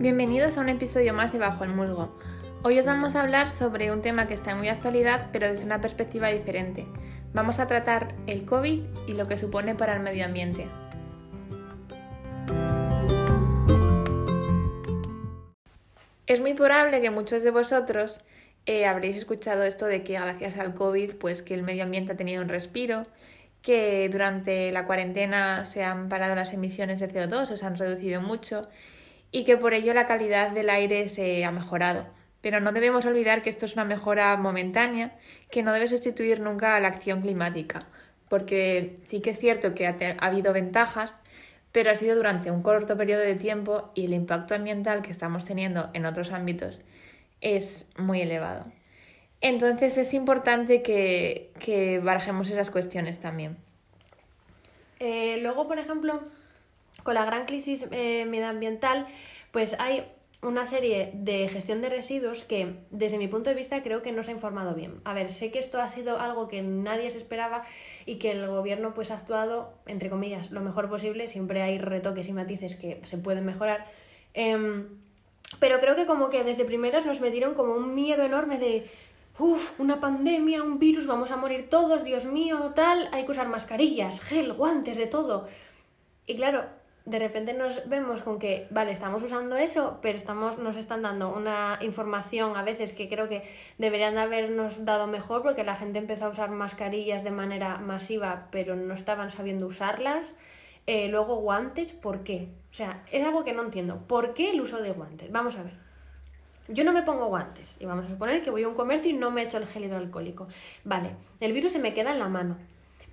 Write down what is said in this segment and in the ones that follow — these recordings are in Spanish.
Bienvenidos a un episodio más de Bajo el Musgo. Hoy os vamos a hablar sobre un tema que está en muy actualidad, pero desde una perspectiva diferente. Vamos a tratar el COVID y lo que supone para el medio ambiente. Es muy probable que muchos de vosotros eh, habréis escuchado esto de que gracias al COVID, pues que el medio ambiente ha tenido un respiro, que durante la cuarentena se han parado las emisiones de CO2 o se han reducido mucho y que por ello la calidad del aire se ha mejorado. Pero no debemos olvidar que esto es una mejora momentánea que no debe sustituir nunca a la acción climática, porque sí que es cierto que ha, ha habido ventajas, pero ha sido durante un corto periodo de tiempo y el impacto ambiental que estamos teniendo en otros ámbitos es muy elevado. Entonces es importante que, que barajemos esas cuestiones también. Eh, luego, por ejemplo, con la gran crisis eh, medioambiental, pues hay una serie de gestión de residuos que, desde mi punto de vista, creo que no se ha informado bien. A ver, sé que esto ha sido algo que nadie se esperaba y que el gobierno pues ha actuado, entre comillas, lo mejor posible. Siempre hay retoques y matices que se pueden mejorar. Em, pero creo que como que desde primeras nos metieron como un miedo enorme de uff, una pandemia, un virus, vamos a morir todos, Dios mío, tal, hay que usar mascarillas, gel, guantes, de todo. Y claro, de repente nos vemos con que, vale, estamos usando eso, pero estamos, nos están dando una información a veces que creo que deberían de habernos dado mejor porque la gente empezó a usar mascarillas de manera masiva, pero no estaban sabiendo usarlas. Eh, luego guantes, ¿por qué? O sea, es algo que no entiendo. ¿Por qué el uso de guantes? Vamos a ver. Yo no me pongo guantes y vamos a suponer que voy a un comercio y no me echo el gel hidroalcohólico. Vale, el virus se me queda en la mano.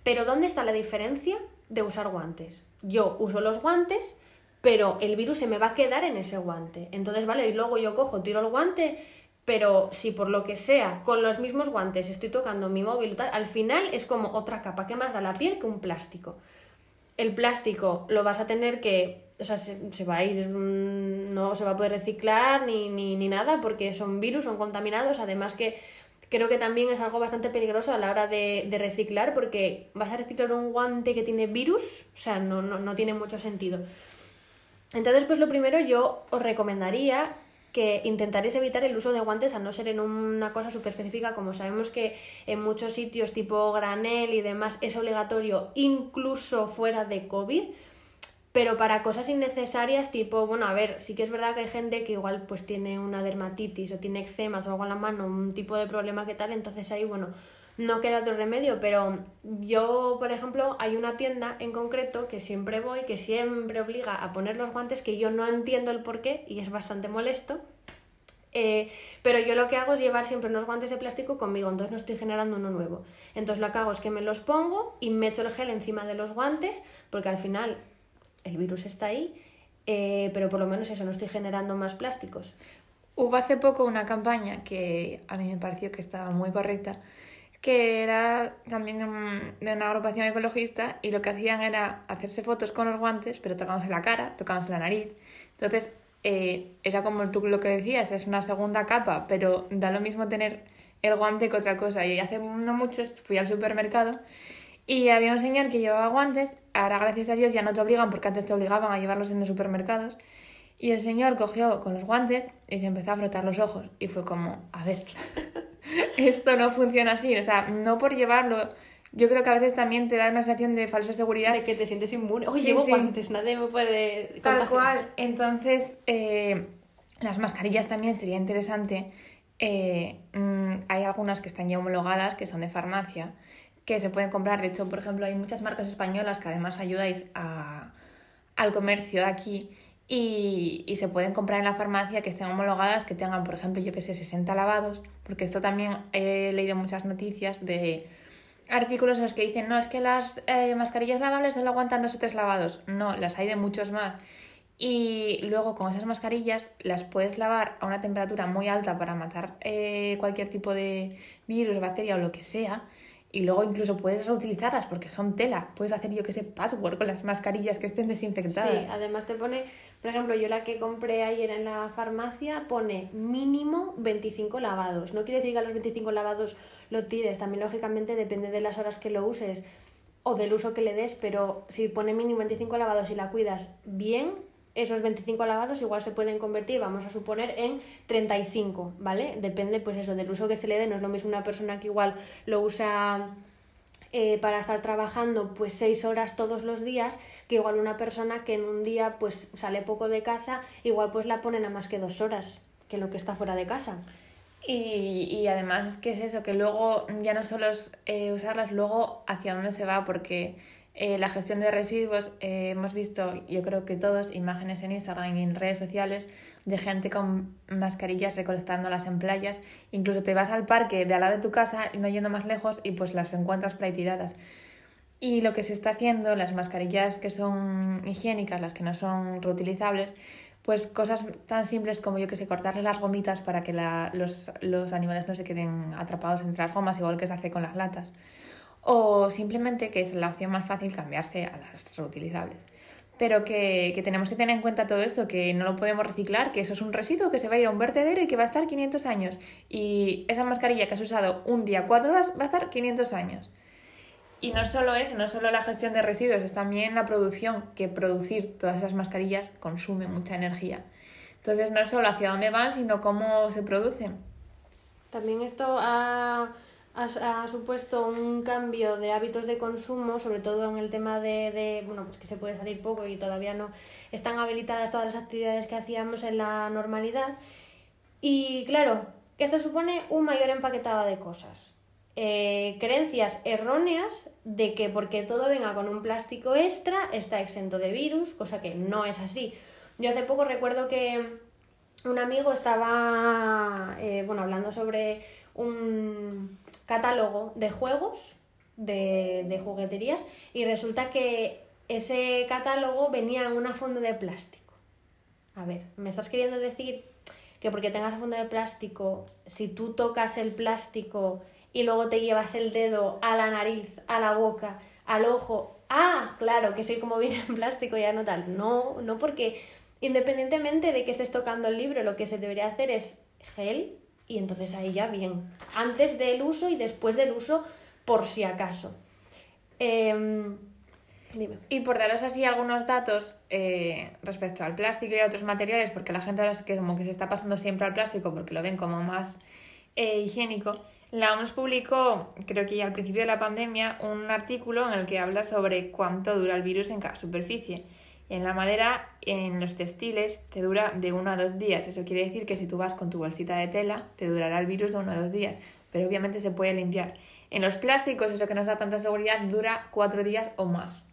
Pero ¿dónde está la diferencia de usar guantes? Yo uso los guantes, pero el virus se me va a quedar en ese guante. Entonces, vale, y luego yo cojo, tiro el guante, pero si por lo que sea, con los mismos guantes estoy tocando mi móvil, tal, al final es como otra capa. ¿Qué más da la piel que un plástico? El plástico lo vas a tener que o sea, se, va a ir, mm, no se va a poder reciclar ni, ni, ni nada porque son virus, son contaminados, además que creo que también es algo bastante peligroso a la hora de, de, reciclar porque vas a reciclar un guante que tiene virus, o sea, no, no, no tiene mucho sentido. Entonces, pues lo primero yo os recomendaría que intentaréis evitar el uso de guantes a no ser en una cosa súper específica, como sabemos que en muchos sitios tipo granel y demás es obligatorio incluso fuera de COVID, pero para cosas innecesarias, tipo, bueno, a ver, sí que es verdad que hay gente que igual pues tiene una dermatitis o tiene eczemas o algo en la mano, un tipo de problema que tal, entonces ahí, bueno, no queda otro remedio, pero yo, por ejemplo, hay una tienda en concreto que siempre voy, que siempre obliga a poner los guantes, que yo no entiendo el por qué y es bastante molesto. Eh, pero yo lo que hago es llevar siempre unos guantes de plástico conmigo, entonces no estoy generando uno nuevo. Entonces lo que hago es que me los pongo y me echo el gel encima de los guantes, porque al final el virus está ahí, eh, pero por lo menos eso, no estoy generando más plásticos. Hubo hace poco una campaña que a mí me pareció que estaba muy correcta, que era también de, una agrupación ecologista y lo que hacían era hacerse fotos con los guantes, pero tocándose la cara, tocándose la nariz. Entonces, eh, era como tú lo que decías, es una segunda capa, pero da lo mismo tener el guante que otra cosa. Y hace no mucho fui al supermercado y había un señor que llevaba guantes, ahora gracias a Dios ya no te obligan porque antes te obligaban a llevarlos en los supermercados. Y el señor cogió con los guantes y se empezó a frotar los ojos. Y fue como, a ver, esto no funciona así. O sea, no por llevarlo. Yo creo que a veces también te da una sensación de falsa seguridad. De que te sientes inmune. Oye, llevo guantes, nadie me puede. Tal cual. Entonces, eh, las mascarillas también sería interesante. Eh, mm, hay algunas que están ya homologadas, que son de farmacia que se pueden comprar. De hecho, por ejemplo, hay muchas marcas españolas que además ayudáis al comercio de aquí y, y, se pueden comprar en la farmacia que estén homologadas, que tengan, por ejemplo, yo que sé, 60 lavados, porque esto también he leído muchas noticias de artículos en los que dicen, no, es que las eh, mascarillas lavables solo aguantan dos o tres lavados. No, las hay de muchos más. Y luego con esas mascarillas las puedes lavar a una temperatura muy alta para matar eh, cualquier tipo de virus, bacteria o lo que sea y luego incluso puedes reutilizarlas porque son tela. Puedes hacer, yo que sé, password con las mascarillas que estén desinfectadas. Sí, además te pone, por ejemplo, yo la que compré ayer en la farmacia pone mínimo 25 lavados. No quiere decir que a los 25 lavados lo tires, también lógicamente depende de las horas que lo uses o del uso que le des, pero si pone mínimo 25 lavados y la cuidas bien, esos 25 lavados igual se pueden convertir, vamos a suponer, en 35, ¿vale? Depende, pues eso, del uso que se le dé. No es lo mismo una persona que igual lo usa eh, para estar trabajando pues 6 horas todos los días que igual una persona que en un día pues sale poco de casa, igual pues la ponen a más que dos horas que lo que está fuera de casa. Y, y además es que es eso, que luego ya no solo es eh, usarlas, luego hacia dónde se va, porque eh, la gestión de residuos, eh, hemos visto, yo creo que todos, imágenes en Instagram y en redes sociales de gente con mascarillas recolectándolas en playas. Incluso te vas al parque de al lado de tu casa, no yendo más lejos, y pues las encuentras por. Y lo que se está haciendo, las mascarillas que son higiénicas, las que no son reutilizables, pues cosas tan simples como yo que sé, cortarle las gomitas para que la, los, los animales no se queden atrapados entre las gomas, igual que se hace con las latas. O simplemente que es la opción más fácil cambiarse a las reutilizables. Pero que, que, tenemos que tener en cuenta todo esto, que no lo podemos reciclar, que eso es un residuo que se va a ir a un vertedero y que va a estar 500 años. Y esa mascarilla que has usado un día, cuatro horas, va a estar 500 años. Y no solo eso, no solo la gestión de residuos, es también la producción, que producir todas esas mascarillas consume mucha energía. Entonces no es solo hacia dónde van, sino cómo se producen. También esto ha, ha, supuesto un cambio de hábitos de consumo, sobre todo en el tema de, de, bueno, pues que se puede salir poco y todavía no están habilitadas todas las actividades que hacíamos en la normalidad. Y claro, esto supone un mayor empaquetado de cosas eh, creencias erróneas de que porque todo venga con un plástico extra está exento de virus, cosa que no es así. Yo hace poco recuerdo que un amigo estaba eh, bueno, hablando sobre un catálogo de juegos, de, de jugueterías, y resulta que ese catálogo venía en una funda de plástico. A ver, ¿me estás queriendo decir que porque tengas esa funda de plástico, si tú tocas el plástico y luego te llevas el dedo a la nariz, a la boca, al ojo. Ah, claro, que soy como viene en plástico ya no tal. No, no porque independientemente de que estés tocando el libro, lo que se debería hacer es gel y entonces ahí ya bien. Antes del uso y después del uso, por si acaso. Eh, dime. Y por daros así algunos datos eh, respecto al plástico y a otros materiales, porque la gente ahora es que como que se está pasando siempre al plástico porque lo ven como más eh, higiénico. La OMS publicó, creo que ya al principio de la pandemia, un artículo en el que habla sobre cuánto dura el virus en cada superficie. En la madera, en los textiles, te dura de uno a dos días. Eso quiere decir que si tú vas con tu bolsita de tela, te durará el virus de uno a dos días. Pero obviamente se puede limpiar. En los plásticos, eso que nos da tanta seguridad, dura cuatro días o más.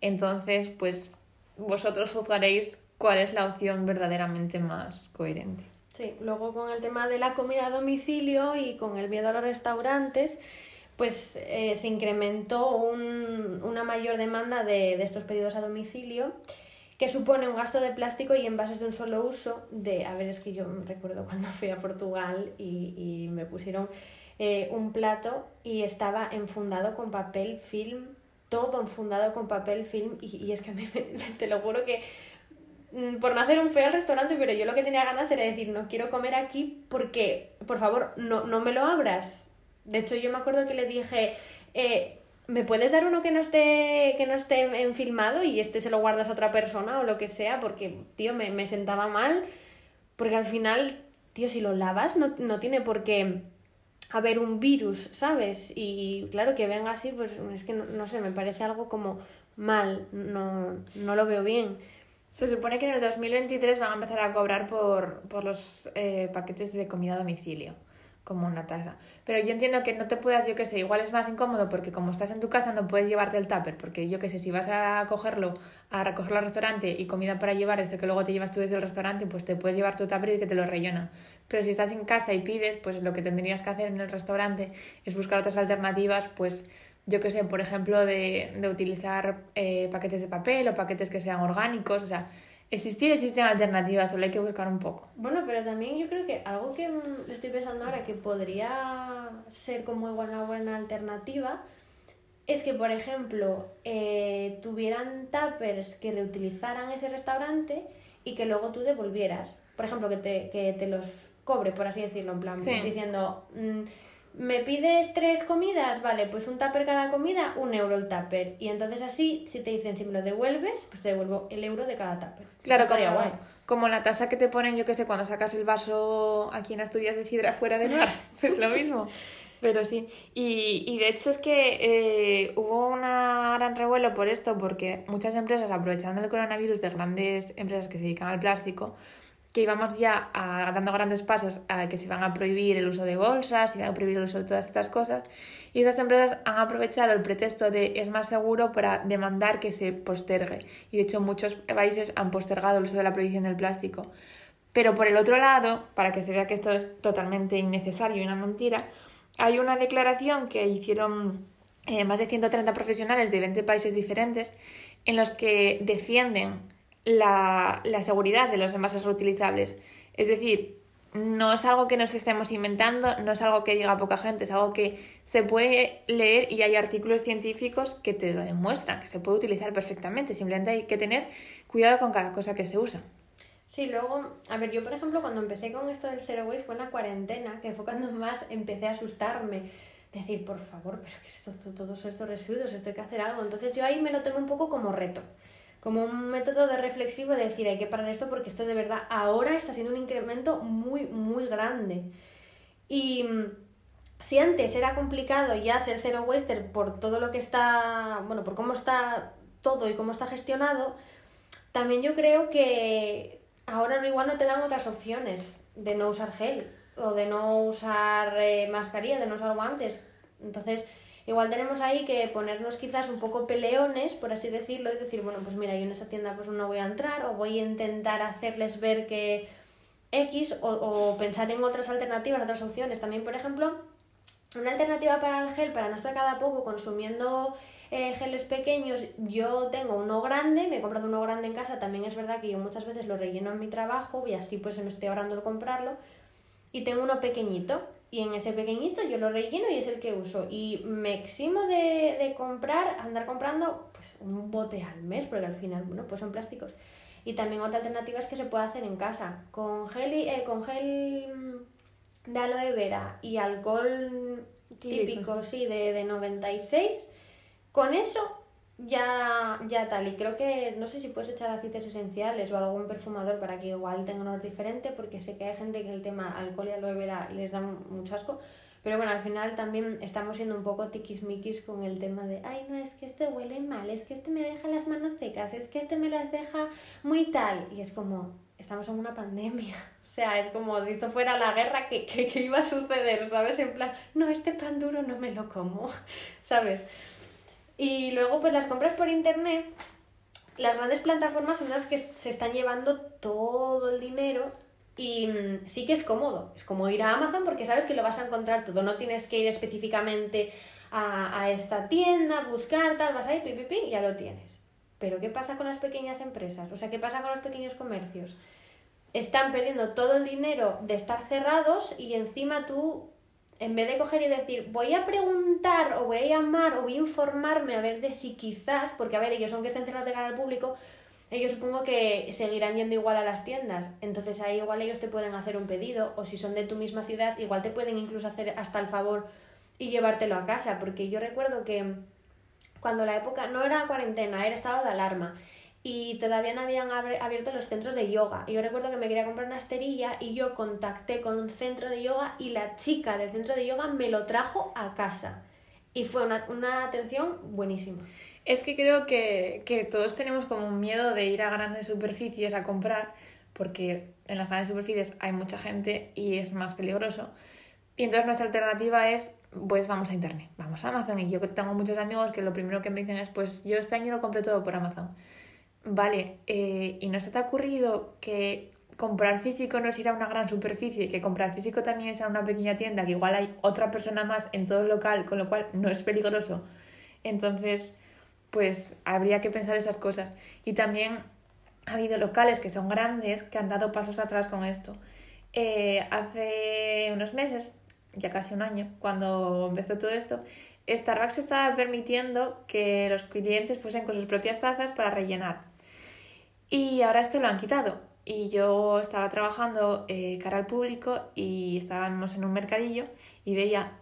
Entonces, pues vosotros juzgaréis cuál es la opción verdaderamente más coherente. Sí, luego con el tema de la comida a domicilio y con el miedo a los restaurantes, pues eh, se incrementó un, una mayor demanda de, de, estos pedidos a domicilio que supone un gasto de plástico y envases de un solo uso de, a ver, es que yo recuerdo cuando fui a Portugal y, y me pusieron eh, un plato y estaba enfundado con papel film, todo enfundado con papel film y, y es que a mí me, te lo juro que Mm, por no hacer un feo al restaurante, pero yo lo que tenía ganas era decir, no quiero comer aquí porque, por favor, no, no me lo abras. De hecho, yo me acuerdo que le dije, eh, ¿me puedes dar uno que no esté, que no esté en filmado y este se lo guardas a otra persona o lo que sea? Porque, tío, me, me sentaba mal. Porque al final, tío, si lo lavas, no, no tiene por qué haber un virus, ¿sabes? Y claro, que venga así, pues es que no, no sé, me parece algo como mal, no, no lo veo bien. Se supone que en el 2023 van a empezar a cobrar por, por los eh, paquetes de comida a domicilio, como una tasa. Pero yo entiendo que no te puedas, yo qué sé, igual es más incómodo porque como estás en tu casa no puedes llevarte el tupper, porque yo qué sé, si vas a cogerlo, a recogerlo al restaurante y comida para llevar, desde que luego te llevas tú desde el restaurante, pues te puedes llevar tu tupper y que te lo rellenan. Pero si estás en casa y pides, pues lo que tendrías que hacer en el restaurante es buscar otras alternativas, pues yo qué sé, por ejemplo, de, de utilizar eh, paquetes de papel o paquetes que sean orgánicos, o sea, existir existen alternativas, solo hay que buscar un poco. Bueno, pero también yo creo que algo que mm, estoy pensando ahora que podría ser como una buena alternativa es que, por ejemplo, eh, tuvieran tuppers que reutilizaran ese restaurante y que luego tú devolvieras. Por ejemplo, que te, que te los cobre, por así decirlo, en plan, Sí. diciendo, mm, ¿Me pides tres comidas? Vale, pues un tupper cada comida, un euro el tupper. Y entonces así, si te dicen si me lo devuelves, pues te devuelvo el euro de cada tupper. Claro, como, guay. como la tasa que te ponen, yo que sé, cuando sacas el vaso aquí en Asturias de Sidra fuera del mar. pues lo mismo. Pero sí. Y, y de hecho es que eh, hubo un gran revuelo por esto, porque muchas empresas, aprovechando el coronavirus de grandes empresas que se dedican al plástico, que íbamos ya dando grandes pasos a que se van a prohibir el uso de bolsas, se van a prohibir el uso de todas estas cosas, y estas empresas han aprovechado el pretexto de es más seguro para demandar que se postergue. Y de hecho muchos países han postergado el uso de la prohibición del plástico. Pero por el otro lado, para que se vea que esto es totalmente innecesario y una mentira, hay una declaración que hicieron eh, más de 130 profesionales de 20 países diferentes en los que defienden la, la seguridad de los envases reutilizables. Es decir, no es algo que nos estemos inventando, no es algo que diga poca gente, es algo que se puede leer y hay artículos científicos que te lo demuestran, que se puede utilizar perfectamente. Simplemente hay que tener cuidado con cada cosa que se usa. Sí, luego, a ver, yo por ejemplo cuando empecé con esto del zero waste fue en la cuarentena, que fue cuando más empecé a asustarme. Decir, por favor, pero ¿qué es esto, todos estos residuos? Esto hay que hacer algo. Entonces yo ahí me lo tomé un poco como reto como un método de reflexivo de decir hay que parar esto porque esto de verdad ahora está siendo un incremento muy, muy grande. Y mm, si antes era complicado ya ser cero waster por todo lo que está, bueno, por cómo está todo y cómo está gestionado, también yo creo que ahora igual no te dan otras opciones de no usar gel o de no usar eh, mascarilla, de no usar guantes. Entonces, Igual tenemos ahí que ponernos quizás un poco peleones, por así decirlo, y decir, bueno, pues mira, yo en esa tienda pues no voy a entrar o voy a intentar hacerles ver que X o, pensar en otras alternativas, otras opciones. También, por ejemplo, una alternativa para el gel, para no estar cada poco consumiendo eh, pequeños, yo tengo uno grande, me he comprado uno grande en casa, también es verdad que yo muchas veces lo relleno en mi trabajo y así pues me estoy ahorrando el comprarlo. Y tengo uno pequeñito, y en ese pequeñito yo lo relleno y es el que uso. Y me eximo de, de comprar, andar comprando pues un bote al mes, porque al final, bueno, pues son plásticos. Y también otra alternativa es que se puede hacer en casa. Con gel, eh, con gel de aloe vera y alcohol típico, sí, de, de 96, con eso ya, ya tal. Y creo que no sé si puedes echar aceites esenciales o algún perfumador para que igual tenga un olor diferente, porque sé que hay gente que el tema alcohol y aloe vera les da mucho asco. Pero bueno, al final también estamos siendo un poco tiquismiquis con el tema de, ay, no, es que este huele mal, es que este me deja las manos secas, es que este me las deja muy tal. Y es como, estamos en una pandemia. O sea, es como si esto fuera la guerra, que, que, que iba a suceder? ¿Sabes? En plan, no, este pan duro no me lo como, ¿sabes? Y luego, pues las compras por internet, las grandes plataformas son las que se están llevando todo el dinero y mm, sí que es cómodo. Es como ir a Amazon porque sabes que lo vas a encontrar todo. No tienes que ir específicamente a, a esta tienda, buscar tal, vas ahí, pi, pi, pi, ya lo tienes. Pero ¿qué pasa con las pequeñas empresas? O sea, ¿qué pasa con los pequeños comercios? Están perdiendo todo el dinero de estar cerrados y encima tú en vez de coger y decir, voy a preguntar o voy a llamar o voy a informarme a ver de si quizás, porque a ver, ellos son que estén cerrados de cara al público, ellos supongo que seguirán yendo igual a las tiendas. Entonces ahí igual ellos te pueden hacer un pedido o si son de tu misma ciudad, igual te pueden incluso hacer hasta el favor y llevártelo a casa, porque yo recuerdo que cuando la época no era cuarentena, era estado de alarma y todavía no habían abierto los centros de yoga. Y yo recuerdo que me quería comprar una esterilla y yo contacté con un centro de yoga y la chica del centro de yoga me lo trajo a casa. Y fue una, una atención buenísima. Es que creo que, que, todos tenemos como un miedo de ir a grandes superficies a comprar, porque en las grandes superficies hay mucha gente y es más peligroso. Y entonces nuestra alternativa es, pues vamos a Internet, vamos a Amazon. Y yo tengo muchos amigos que lo primero que me dicen es, pues yo este año lo compré todo por Amazon. Vale, eh, ¿y no se te ha ocurrido que comprar físico no es ir a una gran superficie, que comprar físico también es a una pequeña tienda, que igual hay otra persona más en todo el local, con lo cual no es peligroso? Entonces, pues habría que pensar esas cosas. Y también ha habido locales que son grandes que han dado pasos atrás con esto. Eh, hace unos meses, ya casi un año, cuando empezó todo esto, Starbucks estaba permitiendo que los clientes fuesen con sus propias tazas para rellenar. Y ahora esto lo han quitado. Y yo estaba trabajando eh, cara al público y estábamos en un mercadillo y veía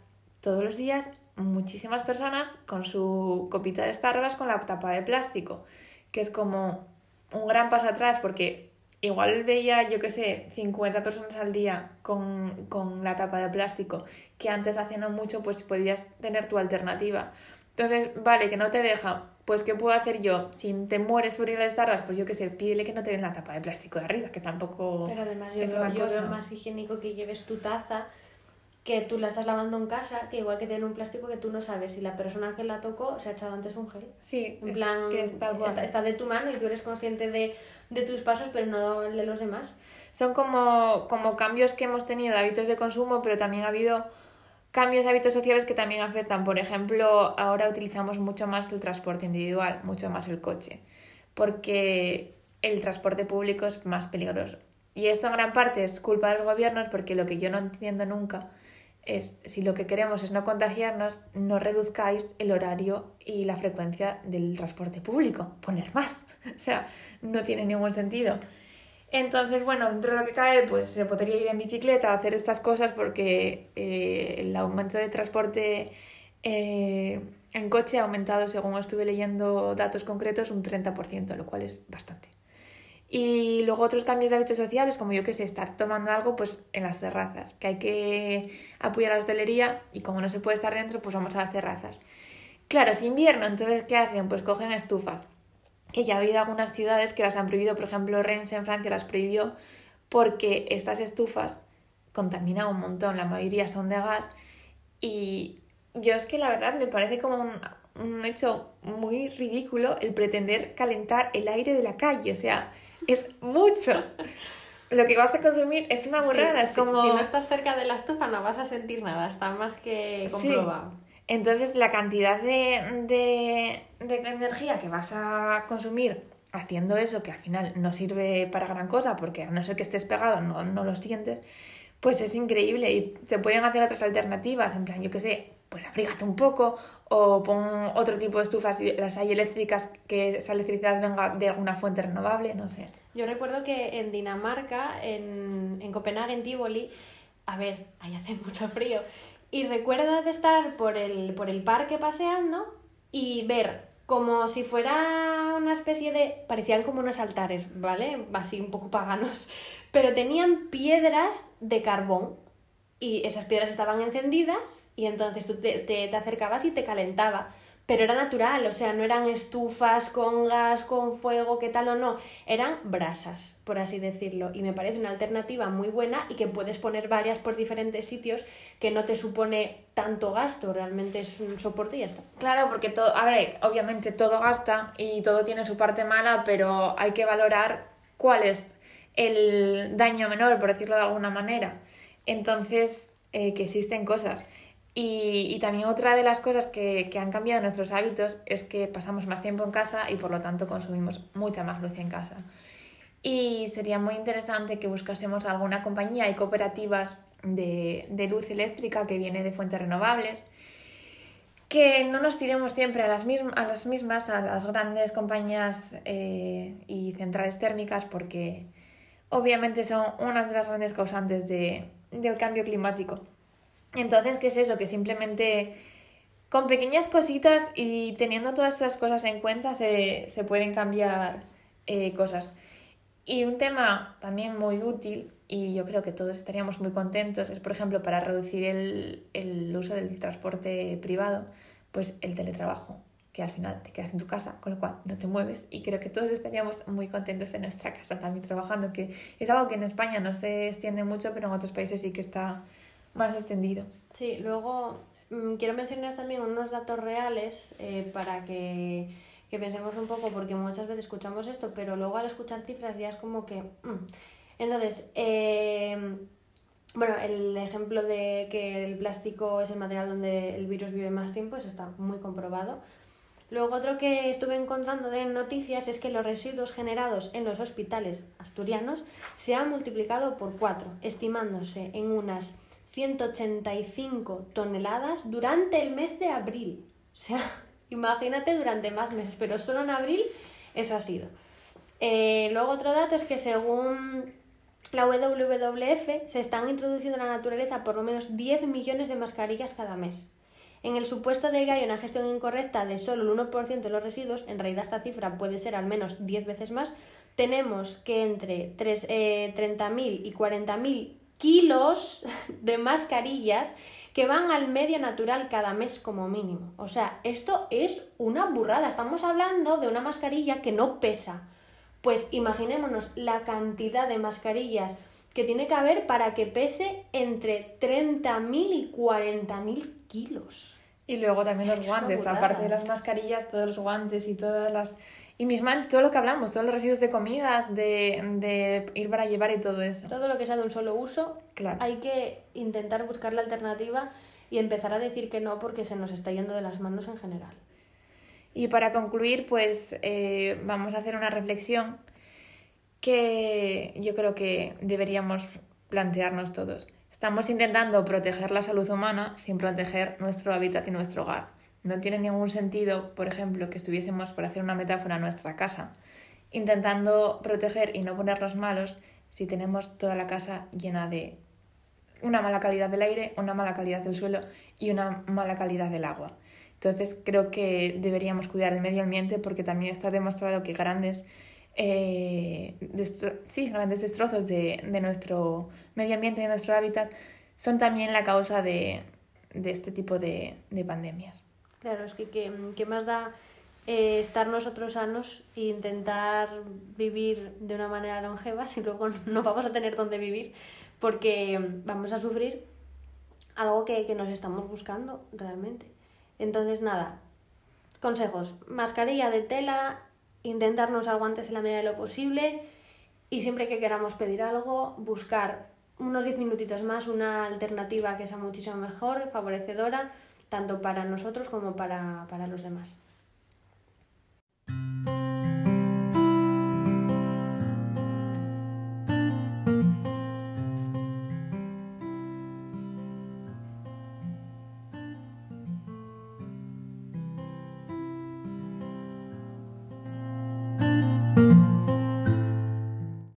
todos los días muchísimas personas con su copita de Starbucks con la tapa de plástico, que es como un gran paso atrás porque igual veía, yo qué sé, 50 personas al día con, con la tapa de plástico, que antes hace no mucho pues podías tener tu alternativa. Entonces, vale, que no te deja, pues ¿qué puedo hacer yo? Si te mueres por ir a Starbucks, pues yo qué sé, pídele que no te den la tapa de plástico de arriba, que tampoco... Pero además yo, es veo, yo veo más higiénico que lleves tu taza, que tú la estás lavando en casa, que igual que tiene un plástico que tú no sabes si la persona que la tocó se ha echado antes un gel. Sí, En es plan, que es cual. está, está de tu mano y tú eres consciente de, de tus pasos, pero no de los demás. Son como, como cambios que hemos tenido de hábitos de consumo, pero también ha habido cambios de hábitos sociales que también afectan. Por ejemplo, ahora utilizamos mucho más el transporte individual, mucho más el coche, porque el transporte público es más peligroso. Y esto en gran parte es culpa de los gobiernos, porque lo que yo no entiendo nunca es si lo que queremos es no contagiarnos, no reduzcáis el horario y la frecuencia del transporte público, poner más. O sea, no tiene ningún sentido. Entonces, bueno, dentro de lo que cae, pues se podría ir en bicicleta a hacer estas cosas porque eh, el aumento de transporte eh, en coche ha aumentado, según estuve leyendo datos concretos, un 30%, lo cual es bastante. Y luego otros cambios de hábitos sociales, como yo que sé, estar tomando algo pues en las terrazas, que hay que apoyar a la hostelería y como no se puede estar dentro, pues vamos a las terrazas. Claro, es invierno, entonces ¿qué hacen? Pues cogen estufas, que ya ha habido algunas ciudades que las han prohibido, por ejemplo, Rennes en Francia las prohibió porque estas estufas contaminan un montón, la mayoría son de gas. Y yo es que la verdad me parece como un, un hecho muy ridículo el pretender calentar el aire de la calle, o sea, es mucho. Lo que vas a consumir es una burrada, Sí, es como... Si no estás cerca de la estufa no vas a sentir nada, está más que Sí. Entonces, la cantidad de, de, energía que vas a consumir haciendo eso, que al final no sirve para gran cosa, porque a no ser que estés pegado no, no lo sientes, pues es increíble. Y se pueden hacer otras alternativas, en plan, yo qué sé, pues abrígate un poco, o pon otro tipo de estufas, las hay eléctricas, que esa electricidad venga de alguna fuente renovable, no sé. Yo recuerdo que en Dinamarca, en, en Copenhague, en Tivoli, a ver, ahí hace mucho frío, y recuerdo de estar por el, por el parque paseando y ver como si fuera una especie de... parecían como unos altares, ¿vale? Así un poco paganos, pero tenían piedras de carbón y esas piedras estaban encendidas y entonces tú te, te, te acercabas y te calentaba. Pero era natural, o sea, no eran estufas con gas, con fuego, qué tal o no, eran brasas, por así decirlo. Y me parece una alternativa muy buena y que puedes poner varias por diferentes sitios que no te supone tanto gasto, realmente es un soporte y ya está. Claro, porque todo, a ver, obviamente todo gasta y todo tiene su parte mala, pero hay que valorar cuál es el daño menor, por decirlo de alguna manera. Entonces, eh, que existen cosas. Y, también otra de las cosas que, que, han cambiado nuestros hábitos es que pasamos más tiempo en casa y por lo tanto consumimos mucha más luz en casa. Y sería muy interesante que buscásemos alguna compañía y cooperativas de, de luz eléctrica que viene de fuentes renovables que no nos tiremos siempre a las, mismas, a las mismas, a las grandes compañías eh, y centrales térmicas, porque obviamente son una de las grandes causantes de, del cambio climático. Entonces, ¿qué es eso? Que simplemente con pequeñas cositas y teniendo todas esas cosas en cuenta se, se pueden cambiar eh, cosas. Y un tema también muy útil, y yo creo que todos estaríamos muy contentos, es, por ejemplo, para reducir el, el uso del transporte privado, pues el teletrabajo, que al final te quedas en tu casa, con lo cual no te mueves. Y creo que todos estaríamos muy contentos en nuestra casa también trabajando, que es algo que en España no se extiende mucho, pero en otros países sí que está más extendido. Sí, luego mmm, quiero mencionar también unos datos reales eh, para que, que, pensemos un poco, porque muchas veces escuchamos esto, pero luego al escuchar cifras ya es como que... Mmm. Entonces, eh, bueno, el ejemplo de que el plástico es el material donde el virus vive más tiempo, eso está muy comprobado. Luego otro que estuve encontrando de noticias es que los residuos generados en los hospitales asturianos se han multiplicado por cuatro, estimándose en unas 185 toneladas durante el mes de abril. O sea, imagínate durante más meses, pero solo en abril eso ha sido. Eh, luego otro dato es que según la WWF se están introduciendo en la naturaleza por lo menos 10 millones de mascarillas cada mes. En el supuesto de que hay una gestión incorrecta de solo el 1% de los residuos, en realidad esta cifra puede ser al menos 10 veces más, tenemos que entre 3, eh, 30.000 y 40.000 kilos de mascarillas que van al medio natural cada mes como mínimo. O sea, esto es una burrada. Estamos hablando de una mascarilla que no pesa. Pues imaginémonos la cantidad de mascarillas que tiene que haber para que pese entre 30.000 y 40.000 kilos. Y luego también los guantes, aparte de las mascarillas, todos los guantes y todas las... Y mis manos, todo lo que hablamos, todos los residuos de comidas, de, de ir para llevar y todo eso. Todo lo que sea de un solo uso, Claro. hay que intentar buscar la alternativa y empezar a decir que no porque se nos está yendo de las manos en general. Y para concluir, pues eh, vamos a hacer una reflexión que yo creo que deberíamos plantearnos todos. Estamos intentando proteger la salud humana sin proteger nuestro hábitat y nuestro hogar. No tiene ningún sentido, por ejemplo, que estuviésemos, por hacer una metáfora, en nuestra casa, intentando proteger y no ponernos malos si tenemos toda la casa llena de una mala calidad del aire, una mala calidad del suelo y una mala calidad del agua. Entonces creo que deberíamos cuidar el medio ambiente porque también está demostrado que grandes, eh, sí, grandes destrozos de, nuestro medio ambiente, de nuestro hábitat, son también la causa de, este tipo de pandemias. Claro, es que ¿qué, qué más da eh, estar nosotros sanos e intentar vivir de una manera longeva si luego no vamos a tener dónde vivir porque vamos a sufrir algo que, que nos estamos buscando realmente. Entonces, nada, consejos, mascarilla de tela, intentarnos guantes en la medida de lo posible y siempre que queramos pedir algo, buscar unos 10 minutitos más, una alternativa que sea muchísimo mejor, favorecedora, tanto para nosotros como para, para los demás.